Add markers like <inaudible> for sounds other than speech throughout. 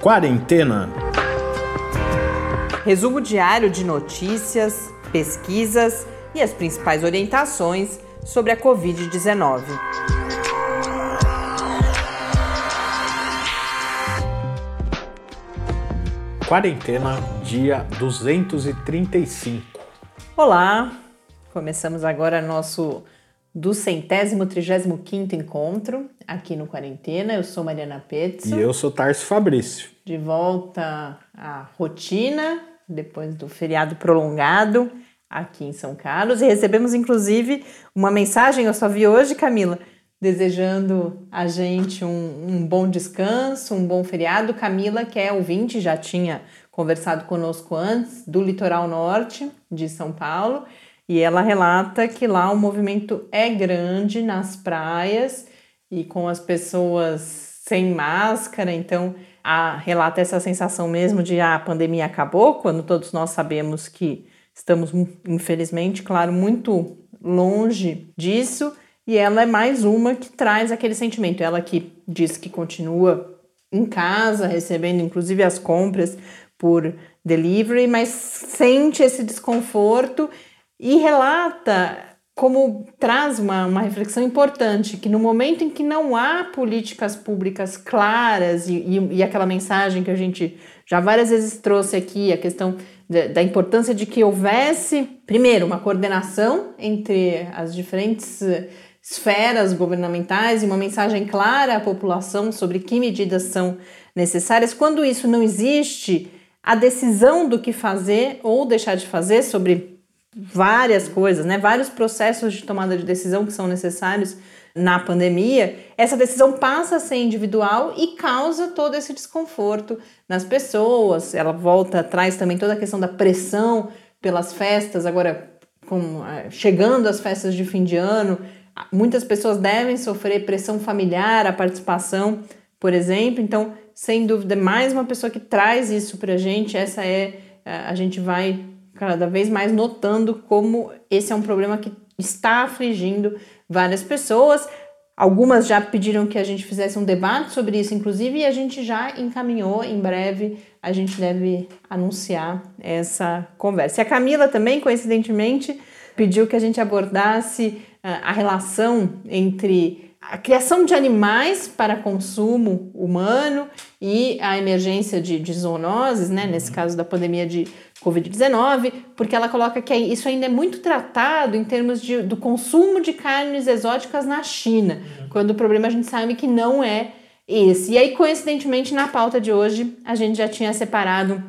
Quarentena. Resumo diário de notícias, pesquisas e as principais orientações sobre a Covid-19. Quarentena, dia 235. Olá, começamos agora nosso do centésimo, trigésimo quinto encontro aqui no Quarentena. Eu sou Mariana Petzo. E eu sou Tarso Fabrício. De volta à rotina, depois do feriado prolongado aqui em São Carlos. E recebemos, inclusive, uma mensagem, eu só vi hoje, Camila, desejando a gente um, um bom descanso, um bom feriado. Camila, que é ouvinte, já tinha conversado conosco antes, do litoral norte de São Paulo e ela relata que lá o movimento é grande nas praias e com as pessoas sem máscara, então a, relata essa sensação mesmo de ah, a pandemia acabou, quando todos nós sabemos que estamos, infelizmente, claro, muito longe disso, e ela é mais uma que traz aquele sentimento. Ela que diz que continua em casa, recebendo inclusive as compras por delivery, mas sente esse desconforto e relata como traz uma, uma reflexão importante, que no momento em que não há políticas públicas claras e, e, e aquela mensagem que a gente já várias vezes trouxe aqui, a questão da, da importância de que houvesse, primeiro, uma coordenação entre as diferentes eh, esferas governamentais e uma mensagem clara à população sobre que medidas são necessárias. Quando isso não existe, a decisão do que fazer ou deixar de fazer sobre várias coisas, né? Vários processos de tomada de decisão que são necessários na pandemia, essa decisão passa a ser individual e causa todo esse desconforto nas pessoas. Ela volta, traz também toda a questão da pressão pelas festas, agora com, é, chegando as festas de fim de ano, muitas pessoas devem sofrer pressão familiar, a participação, por exemplo. Então, sem dúvida, mais uma pessoa que traz isso para a gente, essa é, é, a gente vai cada vez mais notando como esse é um problema que está afligindo várias pessoas. Algumas já pediram que a gente fizesse um debate sobre isso, inclusive, e a gente já encaminhou. Em breve a gente deve anunciar essa conversa. E a Camila também, coincidentemente, pediu que a gente abordasse ah, a relação entre a criação de animais para consumo humano e a emergência de, de zoonoses, né, nesse caso da pandemia de Covid-19, porque ela coloca que isso ainda é muito tratado em termos de, do consumo de carnes exóticas na China, uhum. quando o problema a gente sabe que não é esse. E aí, coincidentemente, na pauta de hoje, a gente já tinha separado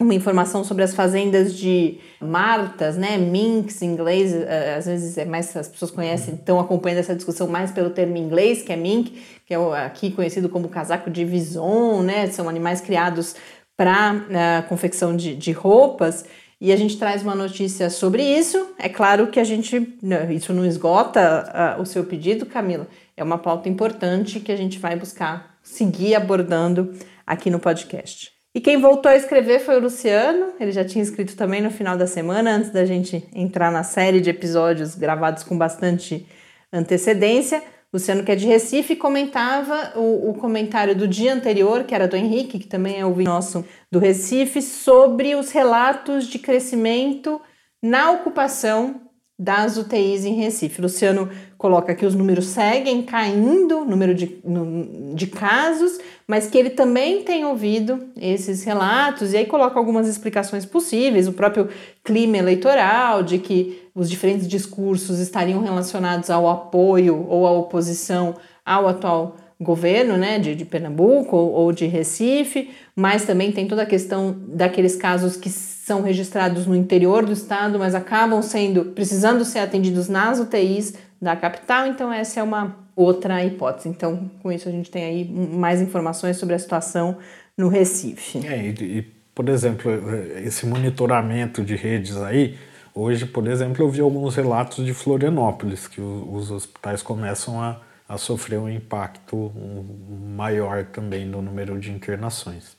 uma informação sobre as fazendas de martas, né, minks em inglês, eh, às vezes é mais as pessoas conhecem, estão acompanhando essa discussão mais pelo termo inglês, que é mink, que é aqui conhecido como casaco de vison, né, são animais criados para a né, confecção de, de roupas e a gente traz uma notícia sobre isso. É claro que a gente, né, isso não esgota uh, o seu pedido, Camila, é uma pauta importante que a gente vai buscar seguir abordando aqui no podcast. E quem voltou a escrever foi o Luciano, ele já tinha escrito também no final da semana, antes da gente entrar na série de episódios gravados com bastante antecedência. Luciano, que é de Recife, comentava o, o, comentário do dia anterior, que era do Henrique, que também é o nosso do Recife, sobre os relatos de crescimento na ocupação das UTIs em Recife. Luciano coloca que os números seguem caindo, número de, de casos, mas que ele também tem ouvido esses relatos, e aí coloca algumas explicações possíveis, o próprio clima eleitoral, de que os diferentes discursos estariam relacionados ao apoio ou à oposição ao atual governo né, de, de Pernambuco ou, ou de Recife, mas também tem toda a questão daqueles casos que são registrados no interior do estado, mas acabam sendo precisando ser atendidos nas UTIs da capital. Então essa é uma outra hipótese. Então com isso a gente tem aí mais informações sobre a situação no Recife. É, e, e por exemplo esse monitoramento de redes aí hoje, por exemplo, eu vi alguns relatos de Florianópolis que os hospitais começam a, a sofrer um impacto maior também no número de internações.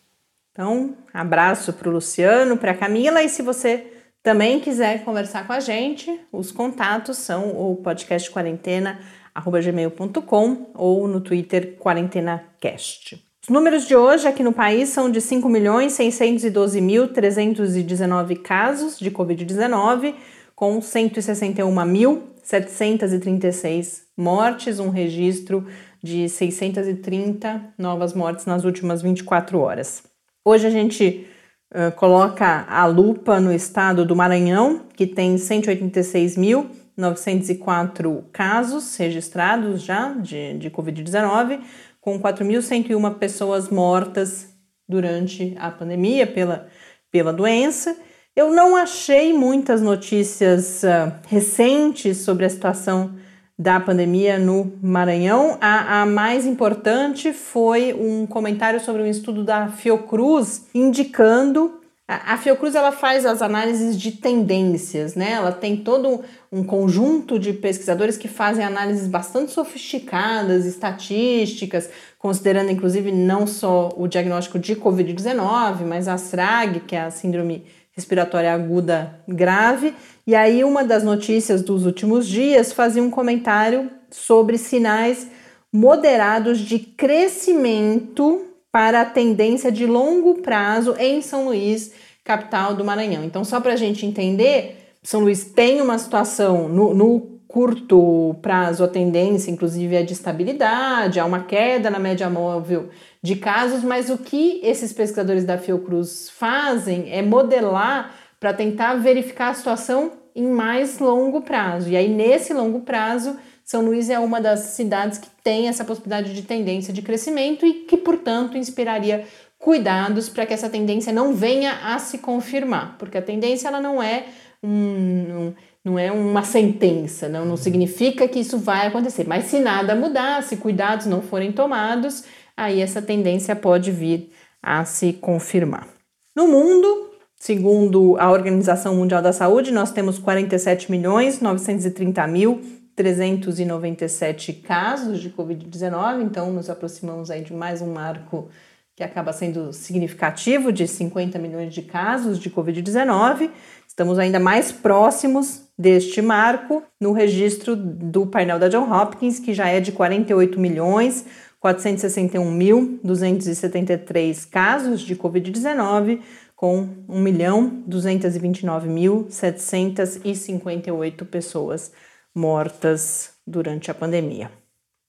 Então, abraço para o Luciano, para a Camila e se você também quiser conversar com a gente, os contatos são o podcast quarentena gmail.com ou no Twitter quarentenacast. Os números de hoje aqui no país são de 5.612.319 casos de Covid-19, com 161.736 mortes, um registro de 630 novas mortes nas últimas 24 horas. Hoje a gente uh, coloca a lupa no estado do Maranhão, que tem 186.904 casos registrados já de, de Covid-19 com 4.101 pessoas mortas durante a pandemia pela, pela doença. Eu não achei muitas notícias uh, recentes sobre a situação da pandemia no Maranhão. A, a, mais importante foi um comentário sobre um estudo da Fiocruz indicando a Fiocruz ela faz as análises de tendências, né? Ela tem todo um conjunto de pesquisadores que fazem análises bastante sofisticadas, estatísticas, considerando inclusive não só o diagnóstico de COVID-19, mas a SRAG, que é a síndrome respiratória aguda grave. E aí uma das notícias dos últimos dias fazia um comentário sobre sinais moderados de crescimento para a tendência de longo prazo em São Luís, capital do Maranhão. Então, só para a gente entender, São Luís tem uma situação no, no curto prazo, a tendência, inclusive, é de estabilidade, há uma queda na média móvel de casos, mas o que esses pesquisadores da Fiocruz fazem é modelar para tentar verificar a situação em mais longo prazo. E aí, nesse longo prazo, são Luís é uma das cidades que tem essa possibilidade de tendência de crescimento e que, portanto, inspiraria cuidados para que essa tendência não venha a se confirmar, porque a tendência ela não é um, não é uma sentença, não, não significa que isso vai acontecer. Mas se nada mudar, se cuidados não forem tomados, aí essa tendência pode vir a se confirmar. No mundo, segundo a Organização Mundial da Saúde, nós temos 47 milhões 930 mil 397 casos de Covid-19, então nos aproximamos aí de mais um marco que acaba sendo significativo de 50 milhões de casos de Covid-19. Estamos ainda mais próximos deste marco no registro do painel da John Hopkins, que já é de 48 milhões 461.273 casos de Covid-19, com 1.229.758 pessoas mortas durante a pandemia.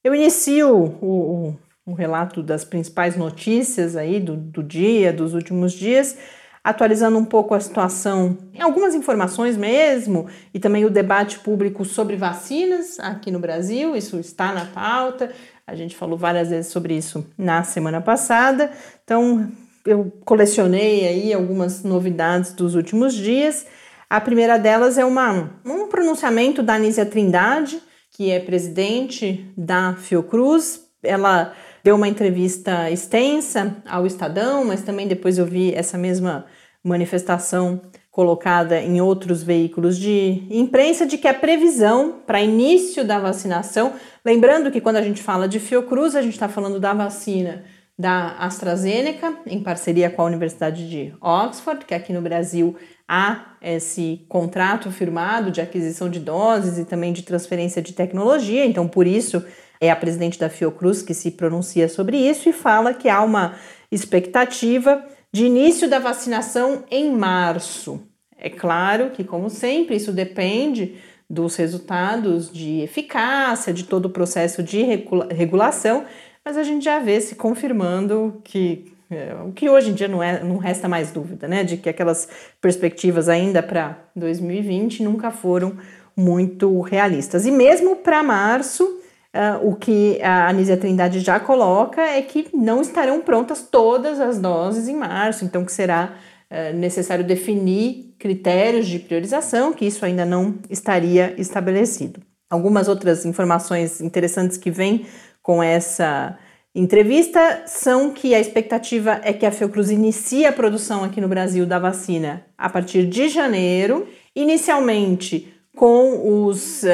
Eu inicio o, o, o relato das principais notícias aí do, do dia, dos últimos dias, atualizando um pouco a situação algumas informações mesmo, e também o debate público sobre vacinas aqui no Brasil, isso está na pauta, a gente falou várias vezes sobre isso na semana passada, então eu colecionei aí algumas novidades dos últimos dias. A primeira delas é uma, um pronunciamento da Anísia Trindade, que é presidente da Fiocruz. Ela deu uma entrevista extensa ao Estadão, mas também depois eu vi essa mesma manifestação colocada em outros veículos de imprensa de que a previsão para início da vacinação, lembrando que quando a gente fala de Fiocruz, a gente está falando da vacina da AstraZeneca, em parceria com a Universidade de Oxford, que aqui no Brasil há esse contrato firmado de aquisição de doses e também de transferência de tecnologia, então por isso é a presidente da Fiocruz que se pronuncia sobre isso e fala que há uma expectativa de início da vacinação em março. É claro que, como sempre, isso depende dos resultados de eficácia, de todo o processo de regulação, mas a gente já vê se confirmando que é, o que hoje em dia não, é, não resta mais dúvida, né? De que aquelas perspectivas ainda para 2020 nunca foram muito realistas. E mesmo para março, uh, o que a Anísia Trindade já coloca é que não estarão prontas todas as doses em março, então que será uh, necessário definir critérios de priorização, que isso ainda não estaria estabelecido. Algumas outras informações interessantes que vêm com essa entrevista são que a expectativa é que a Fiocruz inicie a produção aqui no Brasil da vacina a partir de janeiro, inicialmente com os uh,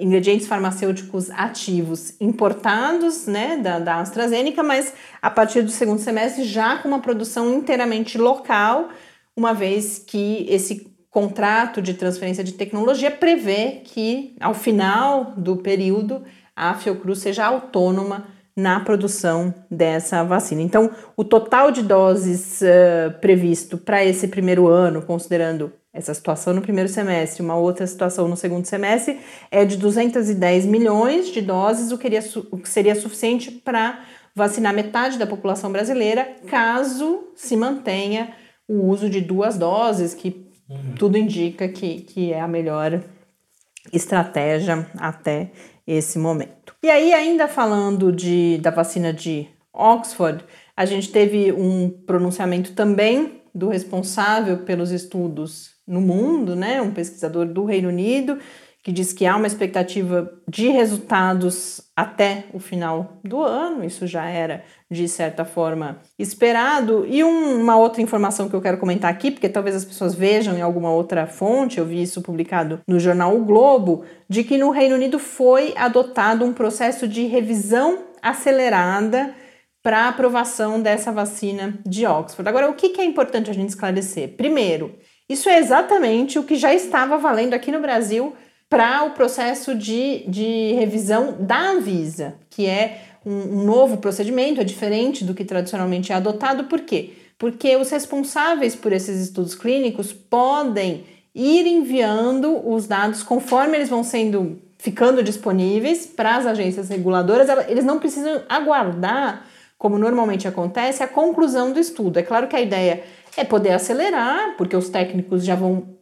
ingredientes farmacêuticos ativos importados né, da, da AstraZeneca, mas a partir do segundo semestre já com uma produção inteiramente local, uma vez que esse contrato de transferência de tecnologia prevê que ao final do período a Fiocruz seja autônoma na produção dessa vacina. Então, o total de doses uh, previsto para esse primeiro ano, considerando essa situação no primeiro semestre, uma outra situação no segundo semestre, é de 210 milhões de doses, o que, seria, o que seria suficiente para vacinar metade da população brasileira, caso se mantenha o uso de duas doses, que uhum. tudo indica que, que é a melhor estratégia até esse momento. E aí, ainda falando de, da vacina de Oxford, a gente teve um pronunciamento também do responsável pelos estudos no mundo, né, um pesquisador do Reino Unido, que diz que há uma expectativa de resultados até o final do ano, isso já era de certa forma esperado. E um, uma outra informação que eu quero comentar aqui, porque talvez as pessoas vejam em alguma outra fonte, eu vi isso publicado no jornal O Globo, de que no Reino Unido foi adotado um processo de revisão acelerada para aprovação dessa vacina de Oxford. Agora, o que é importante a gente esclarecer? Primeiro, isso é exatamente o que já estava valendo aqui no Brasil para o processo de, de revisão da Anvisa, que é um, um novo procedimento, é diferente do que tradicionalmente é adotado. Por quê? Porque os responsáveis por esses estudos clínicos podem ir enviando os dados conforme eles vão sendo ficando disponíveis para as agências reguladoras, eles não precisam aguardar, como normalmente acontece, a conclusão do estudo. É claro que a ideia é poder acelerar, porque os técnicos já vão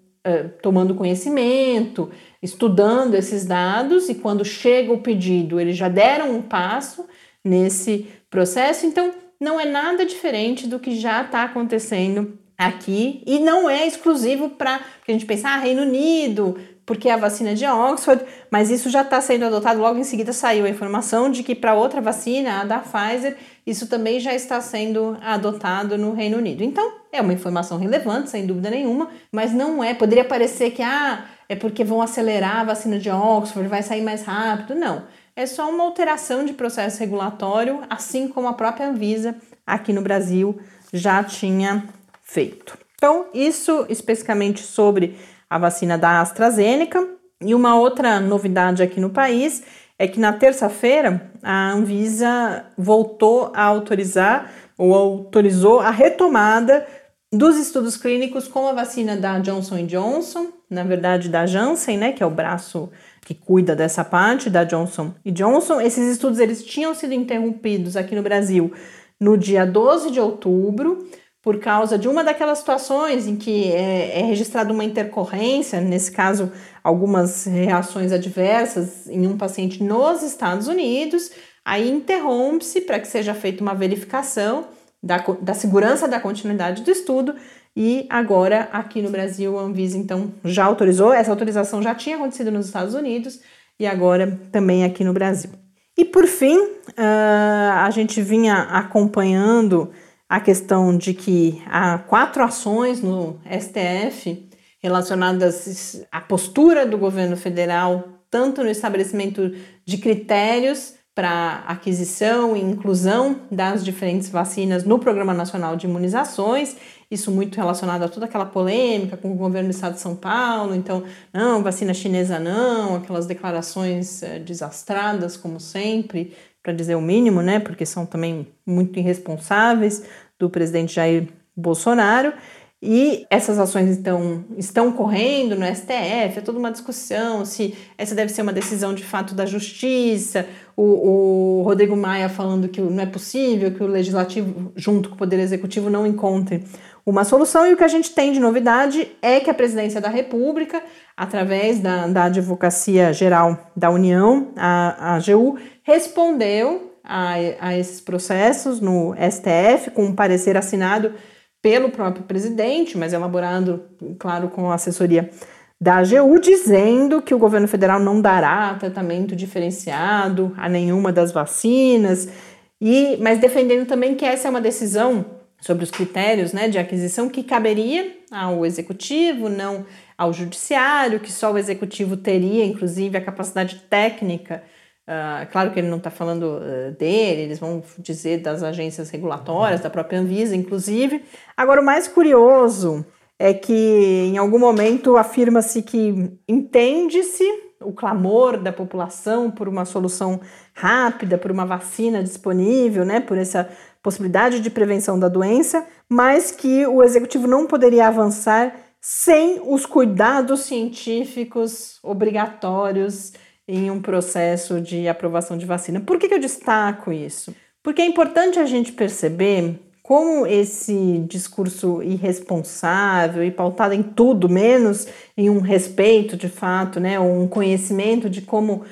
tomando conhecimento, estudando esses dados e quando chega o pedido, eles já deram um passo nesse processo. Então, não é nada diferente do que já está acontecendo aqui e não é exclusivo para a gente pensar ah, Reino Unido, porque é a vacina de Oxford, mas isso já está sendo adotado. Logo em seguida saiu a informação de que para outra vacina, a da Pfizer, isso também já está sendo adotado no Reino Unido. Então, é uma informação relevante, sem dúvida nenhuma, mas não é. Poderia parecer que ah, é porque vão acelerar a vacina de Oxford, vai sair mais rápido. Não. É só uma alteração de processo regulatório, assim como a própria Anvisa aqui no Brasil já tinha feito. Então, isso especificamente sobre a vacina da AstraZeneca. E uma outra novidade aqui no país é que na terça-feira a Anvisa voltou a autorizar ou autorizou a retomada dos estudos clínicos com a vacina da Johnson Johnson, na verdade da Janssen, né, que é o braço que cuida dessa parte da Johnson Johnson. Esses estudos eles tinham sido interrompidos aqui no Brasil no dia 12 de outubro por causa de uma daquelas situações em que é, é registrada uma intercorrência, nesse caso, algumas reações adversas em um paciente nos Estados Unidos, aí interrompe-se para que seja feita uma verificação da, da segurança da continuidade do estudo e agora aqui no Brasil a Anvisa então já autorizou, essa autorização já tinha acontecido nos Estados Unidos e agora também aqui no Brasil. E por fim, uh, a gente vinha acompanhando a questão de que há quatro ações no STF relacionadas à postura do governo federal, tanto no estabelecimento de critérios para aquisição e inclusão das diferentes vacinas no Programa Nacional de Imunizações, isso muito relacionado a toda aquela polêmica com o governo do estado de São Paulo, então, não, vacina chinesa não, aquelas declarações é, desastradas, como sempre, para dizer o mínimo, né, porque são também muito irresponsáveis do presidente Jair Bolsonaro. E essas ações então estão correndo no STF, é toda uma discussão se essa deve ser uma decisão de fato da justiça. O, o Rodrigo Maia falando que não é possível que o legislativo, junto com o Poder Executivo, não encontre uma solução. E o que a gente tem de novidade é que a presidência da República, através da, da Advocacia Geral da União, a, a AGU, respondeu a, a esses processos no STF, com um parecer assinado pelo próprio presidente, mas elaborado, claro, com a assessoria da AGU, dizendo que o governo federal não dará tratamento diferenciado a nenhuma das vacinas, e mas defendendo também que essa é uma decisão sobre os critérios né, de aquisição que caberia ao executivo, não ao judiciário, que só o executivo teria, inclusive, a capacidade técnica Uh, claro que ele não está falando uh, dele, eles vão dizer das agências regulatórias, da própria Anvisa, inclusive. Agora, o mais curioso é que em algum momento afirma-se que entende-se o clamor da população por uma solução rápida, por uma vacina disponível, né, por essa possibilidade de prevenção da doença, mas que o executivo não poderia avançar sem os cuidados científicos obrigatórios em um processo de aprovação de vacina. Por que, que eu destaco isso? Porque é importante a gente perceber como esse discurso irresponsável e pautado em tudo menos em um respeito de fato, né, um conhecimento de como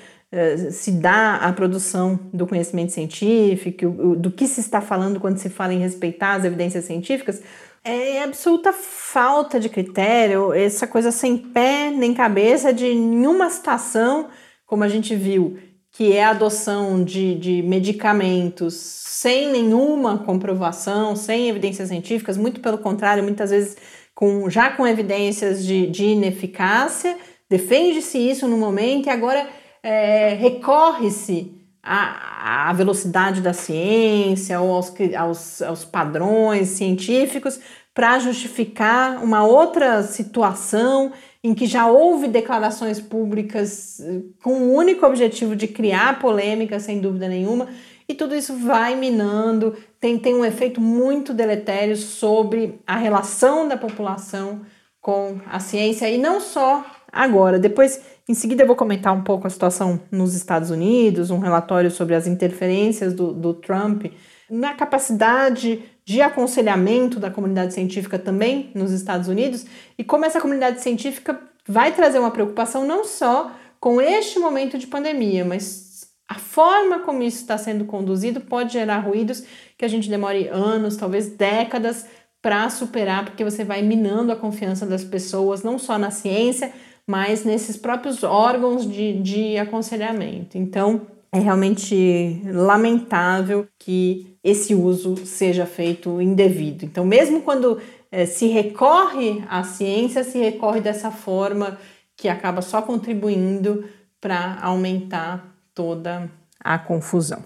se dá a produção do conhecimento científico, do que se está falando quando se fala em respeitar as evidências científicas, é absoluta falta de critério, essa coisa sem pé nem cabeça de nenhuma situação, como a gente viu, que é a adoção de, de medicamentos sem nenhuma comprovação, sem evidências científicas, muito pelo contrário, muitas vezes com, já com evidências de, de ineficácia, defende-se isso no momento e agora é, recorre-se à, à, velocidade da ciência ou aos, aos, aos padrões científicos para justificar uma outra situação em que já houve declarações públicas eh, com o único objetivo de criar polêmica, sem dúvida nenhuma, e tudo isso vai minando, tem, tem um efeito muito deletério sobre a relação da população com a ciência, e não só agora. Depois, em seguida, eu vou comentar um pouco a situação nos Estados Unidos, um relatório sobre as interferências do, do Trump na capacidade de aconselhamento da comunidade científica também nos Estados Unidos e como essa comunidade científica vai trazer uma preocupação não só com este momento de pandemia, mas a forma como isso está sendo conduzido pode gerar ruídos que a gente demore anos, talvez décadas para superar, porque você vai minando a confiança das pessoas, não só na ciência, mas nesses próprios órgãos de, de aconselhamento. Então, é realmente lamentável que esse uso seja feito indevido. Então, mesmo quando é, se recorre à ciência, se recorre dessa forma que acaba só contribuindo para aumentar toda a confusão.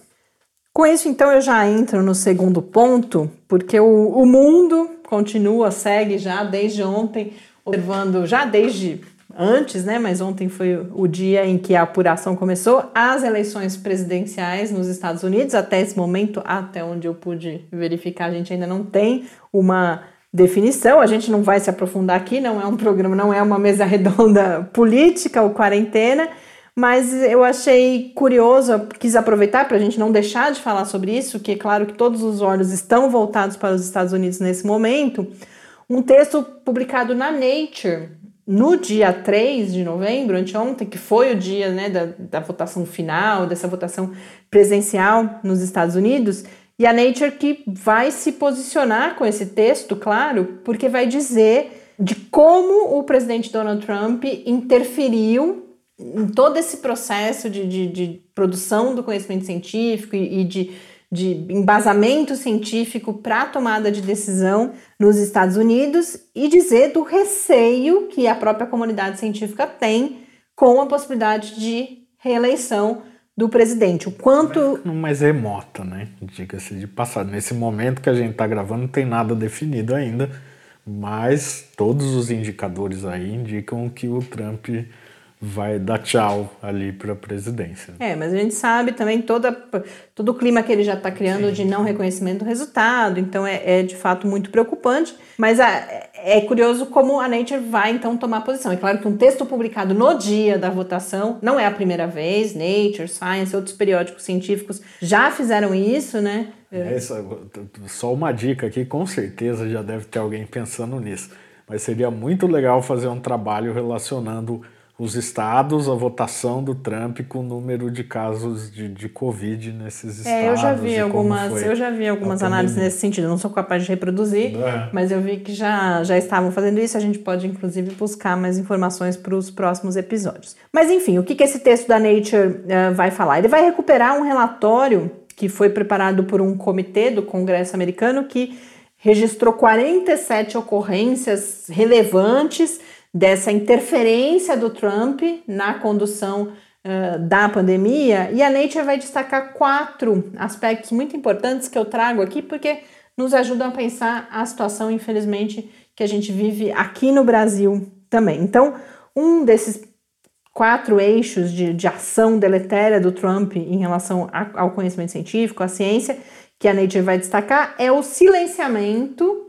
Com isso, então, eu já entro no segundo ponto, porque o, o mundo continua, segue já desde ontem, observando, já desde antes, né? Mas ontem foi o dia em que a apuração começou, as eleições presidenciais nos Estados Unidos. Até esse momento, até onde eu pude verificar, a gente ainda não tem uma definição. A gente não vai se aprofundar aqui, não é um programa, não é uma mesa <laughs> redonda política ou quarentena. Mas eu achei curioso, quis aproveitar para a gente não deixar de falar sobre isso, que é claro que todos os olhos estão voltados para os Estados Unidos nesse momento. Um texto publicado na Nature, no dia 3 de novembro, anteontem, que foi o dia né, da, da votação final, dessa votação presencial nos Estados Unidos, e a Nature que vai se posicionar com esse texto, claro, porque vai dizer de como o presidente Donald Trump interferiu em todo esse processo de, de, de produção do conhecimento científico e, e de de embasamento científico para a tomada de decisão nos Estados Unidos e dizer do receio que a própria comunidade científica tem com a possibilidade de reeleição do presidente. O quanto. Mais remota, né? Diga-se de passado. Nesse momento que a gente está gravando, não tem nada definido ainda, mas todos os indicadores aí indicam que o Trump vai dar tchau ali para a presidência. É, mas a gente sabe também toda, todo o clima que ele já está criando Sim. de não reconhecimento do resultado, então é, é de fato muito preocupante. Mas a, é curioso como a Nature vai então tomar posição. É claro que um texto publicado no dia da votação não é a primeira vez, Nature, Science, outros periódicos científicos já fizeram isso, né? É, só uma dica aqui, com certeza já deve ter alguém pensando nisso. Mas seria muito legal fazer um trabalho relacionando os estados, a votação do Trump com o número de casos de, de Covid nesses estados. É, eu já vi algumas, eu já vi algumas análises nesse sentido. não sou capaz de reproduzir, é. mas eu vi que já, já estavam fazendo isso. A gente pode, inclusive, buscar mais informações para os próximos episódios. Mas, enfim, o que, que esse texto da Nature uh, vai falar? Ele vai recuperar um relatório que foi preparado por um comitê do Congresso americano que registrou 47 ocorrências relevantes dessa interferência do Trump na condução uh, da pandemia. E a Nature vai destacar quatro aspectos muito importantes que eu trago aqui, porque nos ajudam a pensar a situação, infelizmente, que a gente vive aqui no Brasil também. Então, um desses quatro eixos de, de ação deletéria do Trump em relação a, ao conhecimento científico, à ciência, que a Nature vai destacar, é o silenciamento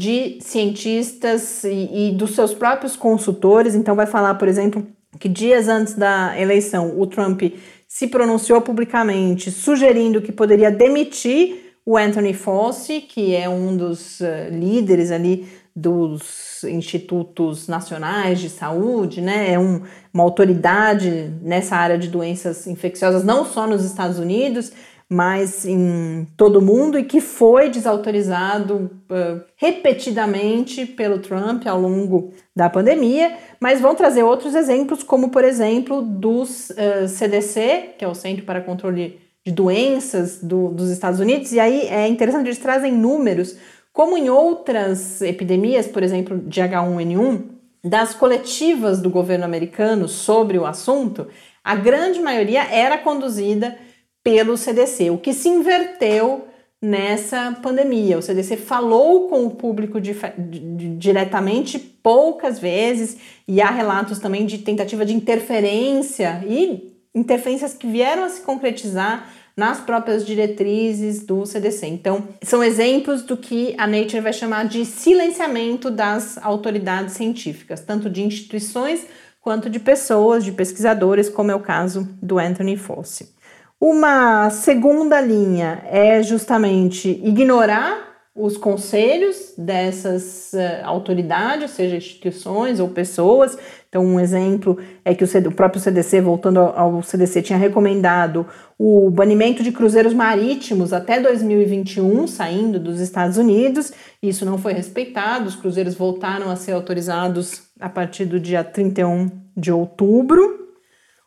de cientistas e, e dos seus próprios consultores. Então, vai falar, por exemplo, que dias antes da eleição o Trump se pronunciou publicamente sugerindo que poderia demitir o Anthony Fauci, que é um dos uh, líderes ali dos institutos nacionais de saúde, né? É um, uma autoridade nessa área de doenças infecciosas, não só nos Estados Unidos, mas em todo mundo e que foi desautorizado uh, repetidamente pelo Trump ao longo da pandemia, mas vão trazer outros exemplos, como por exemplo dos uh, CDC, que é o Centro para Controle de Doenças do, dos Estados Unidos, e aí é interessante, eles trazem números, como em outras epidemias, por exemplo, de H1N1, das coletivas do governo americano sobre o assunto, a grande maioria era conduzida pelo CDC, o que se inverteu nessa pandemia. O CDC falou com o público de, de, diretamente poucas vezes e há relatos também de tentativa de interferência e interferências que vieram a se concretizar nas próprias diretrizes do CDC. Então, são exemplos do que a Nature vai chamar de silenciamento das autoridades científicas, tanto de instituições quanto de pessoas, de pesquisadores, como é o caso do Anthony Fauci. Uma segunda linha é justamente ignorar os conselhos dessas uh, autoridades, seja instituições ou pessoas. Então, um exemplo é que o, CD, o próprio CDC, voltando ao, ao, CDC, tinha recomendado o banimento de cruzeiros marítimos até 2021, saindo dos Estados Unidos. Isso não foi respeitado, os cruzeiros voltaram a ser autorizados a partir do dia 31 de outubro.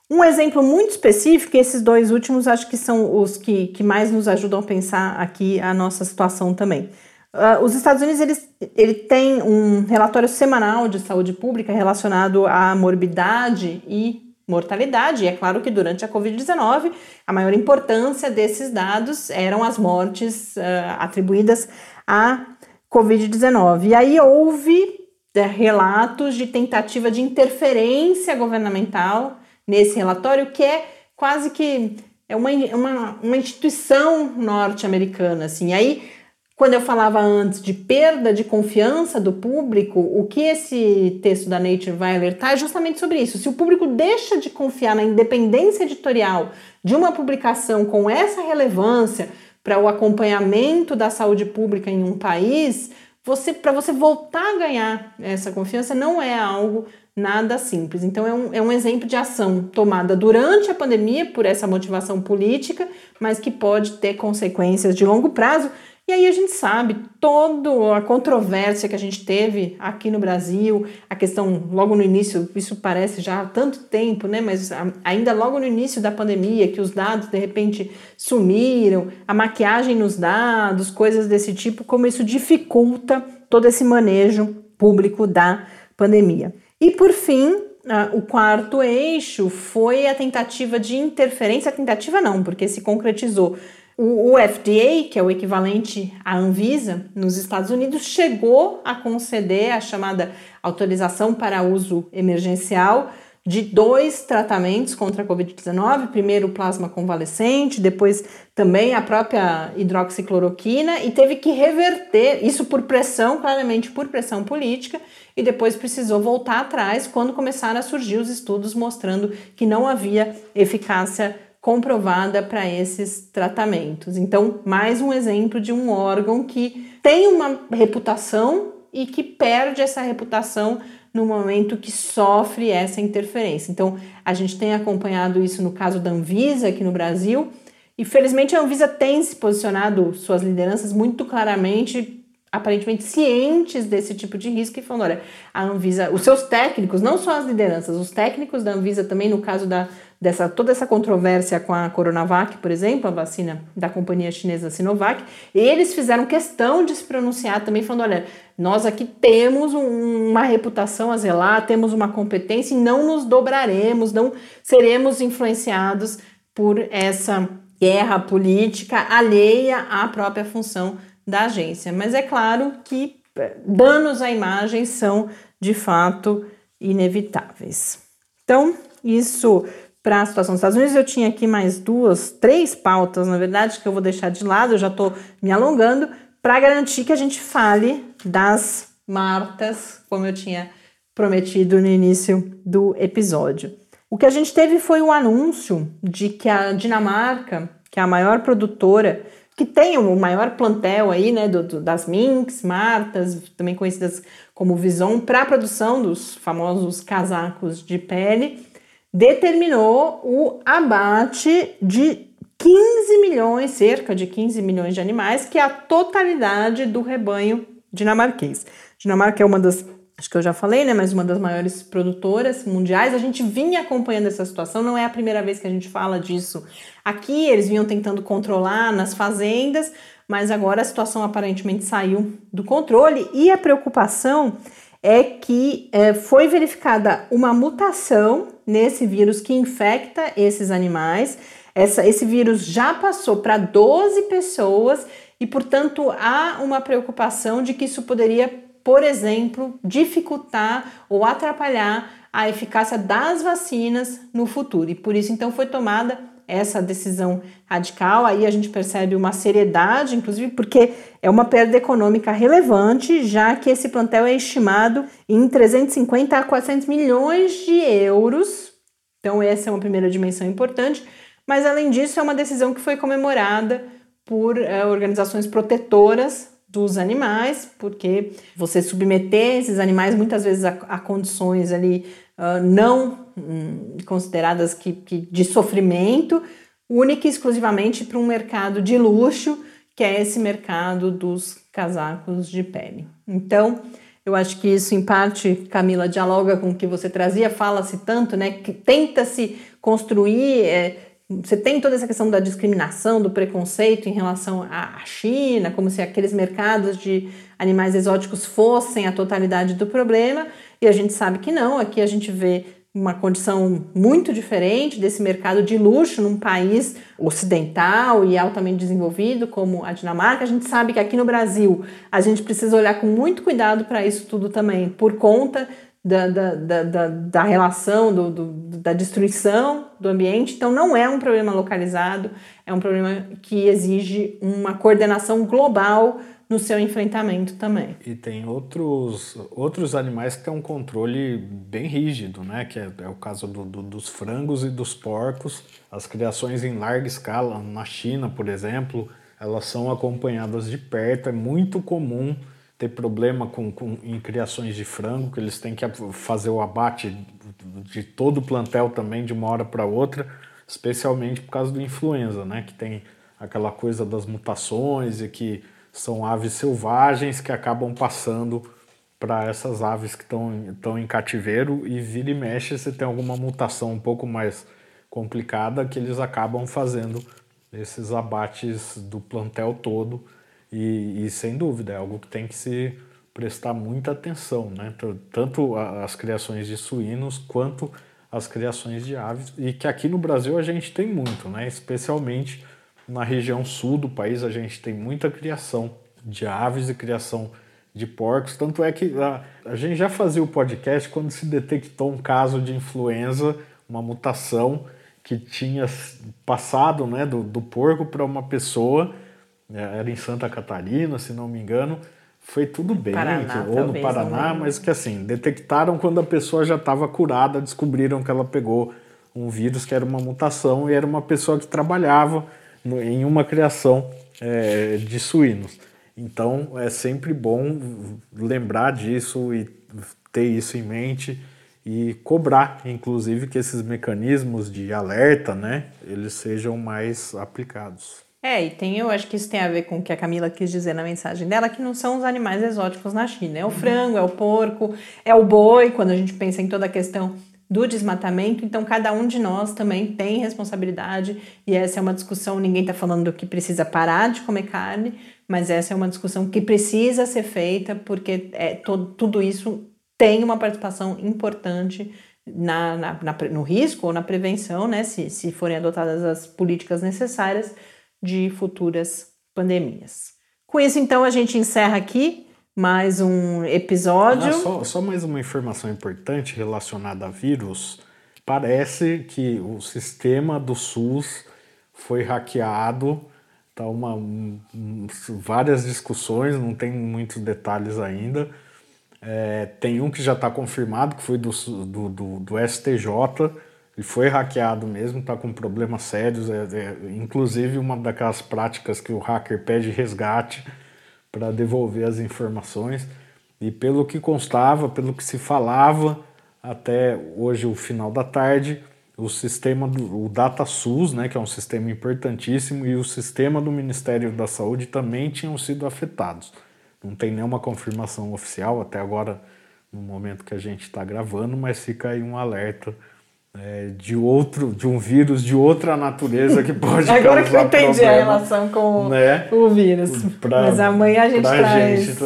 Um exemplo muito específico, e esses dois últimos acho que são os que, que mais nos ajudam a pensar aqui a nossa situação também. Uh, os Estados Unidos eles, ele tem um relatório semanal de saúde pública relacionado à morbidade e mortalidade. E é claro que durante a Covid-19 a maior importância desses dados eram as mortes uh, atribuídas à Covid-19. E aí houve uh, relatos de tentativa de interferência governamental nesse relatório, que é quase que é uma, uma, uma instituição norte-americana. Assim. Aí, quando eu falava antes de perda de confiança do público, o que esse texto da Nature vai alertar é justamente sobre isso. Se o público deixa de confiar na independência editorial de uma publicação com essa relevância para o acompanhamento da saúde pública em um país, você para você voltar a ganhar essa confiança não é algo nada simples. Então, é um, é um exemplo de ação tomada durante a pandemia por essa motivação política, mas que pode ter consequências de longo prazo. E aí a gente sabe toda a controvérsia que a gente teve aqui no Brasil, a questão logo no início, isso parece já há tanto tempo, né? Mas ainda logo no início da pandemia, que os dados de repente sumiram, a maquiagem nos dados, coisas desse tipo, como isso dificulta todo esse manejo público da pandemia. E por fim, o quarto eixo foi a tentativa de interferência, a tentativa não, porque se concretizou. O, FDA, que é o equivalente à Anvisa nos Estados Unidos, chegou a conceder a chamada autorização para uso emergencial de dois tratamentos contra a Covid-19, primeiro o plasma convalescente, depois também a própria hidroxicloroquina, e teve que reverter isso por pressão, claramente por pressão política, e depois precisou voltar atrás quando começaram a surgir os estudos mostrando que não havia eficácia comprovada para esses tratamentos. Então, mais um exemplo de um órgão que tem uma reputação e que perde essa reputação no momento que sofre essa interferência. Então, a gente tem acompanhado isso no caso da Anvisa aqui no Brasil, e felizmente a Anvisa tem se posicionado suas lideranças muito claramente aparentemente cientes desse tipo de risco e falando, olha, a Anvisa, os seus técnicos, não só as lideranças, os técnicos da Anvisa também no caso da dessa toda essa controvérsia com a Coronavac, por exemplo, a vacina da companhia chinesa Sinovac, eles fizeram questão de se pronunciar também falando, olha, nós aqui temos um, uma reputação a zelar, temos uma competência e não nos dobraremos, não seremos influenciados por essa guerra política alheia à própria função da agência. Mas é claro que eh, danos à imagem são de fato inevitáveis. Então, isso para a situação dos Estados Unidos. Eu tinha aqui mais duas, três pautas, na verdade, que eu vou deixar de lado, eu já estou me alongando, para garantir que a gente fale das Martas, como eu tinha prometido no início do episódio. O que a gente teve foi o anúncio de que a Dinamarca, que é a maior produtora, que tem o maior plantel aí, né, do, do, das Minks, Martas, também conhecidas como Vison, para a produção dos famosos casacos de pele, determinou o abate de 15 milhões, cerca de 15 milhões de animais, que é a totalidade do rebanho dinamarquês. Dinamarca é uma das, acho que eu já falei, né, mas uma das maiores produtoras mundiais. A gente vinha acompanhando essa situação, não é a primeira vez que a gente fala disso aqui. Eles vinham tentando controlar nas fazendas, mas agora a situação aparentemente saiu do controle e a preocupação é que é, foi verificada uma mutação nesse vírus que infecta esses animais. Essa, esse vírus já passou para 12 pessoas e, portanto, há uma preocupação de que isso poderia, por exemplo, dificultar ou atrapalhar a eficácia das vacinas no futuro. E por isso, então, foi tomada essa decisão radical. Aí a gente percebe uma seriedade, inclusive porque é uma perda econômica relevante, já que esse plantel é estimado em 350 a 400 milhões de euros. Então, essa é uma primeira dimensão importante. Mas, além disso, é uma decisão que foi comemorada por é, organizações protetoras dos animais, porque você submeter esses animais muitas vezes a, a condições ali uh, não hum, consideradas que, que de sofrimento, única e exclusivamente para um mercado de luxo, que é esse mercado dos casacos de pele. Então, eu acho que isso, em parte, Camila, dialoga com o que você trazia, fala-se tanto, né, que tenta-se construir. É, você tem toda essa questão da discriminação, do preconceito em relação à China, como se aqueles mercados de animais exóticos fossem a totalidade do problema, e a gente sabe que não. Aqui a gente vê uma condição muito diferente desse mercado de luxo num país ocidental e altamente desenvolvido como a Dinamarca. A gente sabe que aqui no Brasil a gente precisa olhar com muito cuidado para isso tudo também, por conta da, da, da, da relação, do, do, da destruição do ambiente. Então, não é um problema localizado, é um problema que exige uma coordenação global no seu enfrentamento também. E tem outros, outros animais que têm um controle bem rígido, né? Que é, é o caso do, do, dos frangos e dos porcos. As criações em larga escala, na China, por exemplo, elas são acompanhadas de perto. É muito comum ter problema com, com, em criações de frango, que eles têm que fazer o abate de todo o plantel também de uma hora para outra, especialmente por causa do influenza, né? Que tem aquela coisa das mutações e que são aves selvagens que acabam passando para essas aves que estão em cativeiro e vira e mexe se tem alguma mutação um pouco mais complicada que eles acabam fazendo esses abates do plantel todo e, e, sem dúvida, é algo que tem que se prestar muita atenção, né? Tanto as criações de suínos quanto as criações de aves, e que aqui no Brasil a gente tem muito, né? Especialmente na região sul do país, a gente tem muita criação de aves e criação de porcos. Tanto é que a, a gente já fazia o podcast quando se detectou um caso de influenza, uma mutação que tinha passado né, do, do porco para uma pessoa era em Santa Catarina, se não me engano. Foi tudo bem, Paraná, ou no Paraná, mas que assim, detectaram quando a pessoa já estava curada, descobriram que ela pegou um vírus que era uma mutação e era uma pessoa que trabalhava no, em uma criação é, de suínos. Então é sempre bom lembrar disso e ter isso em mente e cobrar, inclusive, que esses mecanismos de alerta, né, eles sejam mais aplicados. É, e tem, eu acho que isso tem a ver com o que a Camila quis dizer na mensagem dela, que não são os animais exóticos na China. É o frango, é o porco, é o boi, quando a gente pensa em toda a questão do desmatamento. Então, cada um de nós também tem responsabilidade, e essa é uma discussão. Ninguém está falando que precisa parar de comer carne, mas essa é uma discussão que precisa ser feita, porque é, todo, tudo isso tem uma participação importante na, na, na, no risco ou na prevenção, né, se, se forem adotadas as políticas necessárias de futuras pandemias. Com isso, então, a gente encerra aqui mais um episódio. Ah, só, só mais uma informação importante relacionada a vírus. parece que o sistema do SUS foi hackeado. Tá uma, um, várias discussões, não tem muitos detalhes ainda. É, tem um que já está confirmado, que foi do, do, do, do STJ, ele foi hackeado mesmo, está com problemas sérios. É, é, inclusive, uma daquelas práticas que o hacker pede resgate para devolver as informações. E pelo que constava, pelo que se falava, até hoje, o final da tarde, o sistema do o DataSUS, né, que é um sistema importantíssimo, e o sistema do Ministério da Saúde também tinham sido afetados. Não tem nenhuma confirmação oficial até agora, no momento que a gente está gravando, mas fica aí um alerta é, de outro, de um vírus de outra natureza que pode <laughs> Agora que eu entendi problema, a relação com né? o vírus. Pra, Mas amanhã a gente traz gente,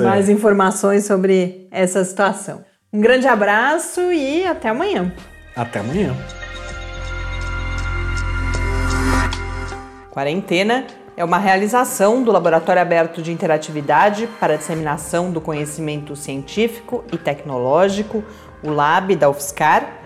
é. mais informações sobre essa situação. Um grande abraço e até amanhã. Até amanhã. Quarentena é uma realização do Laboratório Aberto de Interatividade para a Disseminação do Conhecimento Científico e Tecnológico, o LAB da UFSCar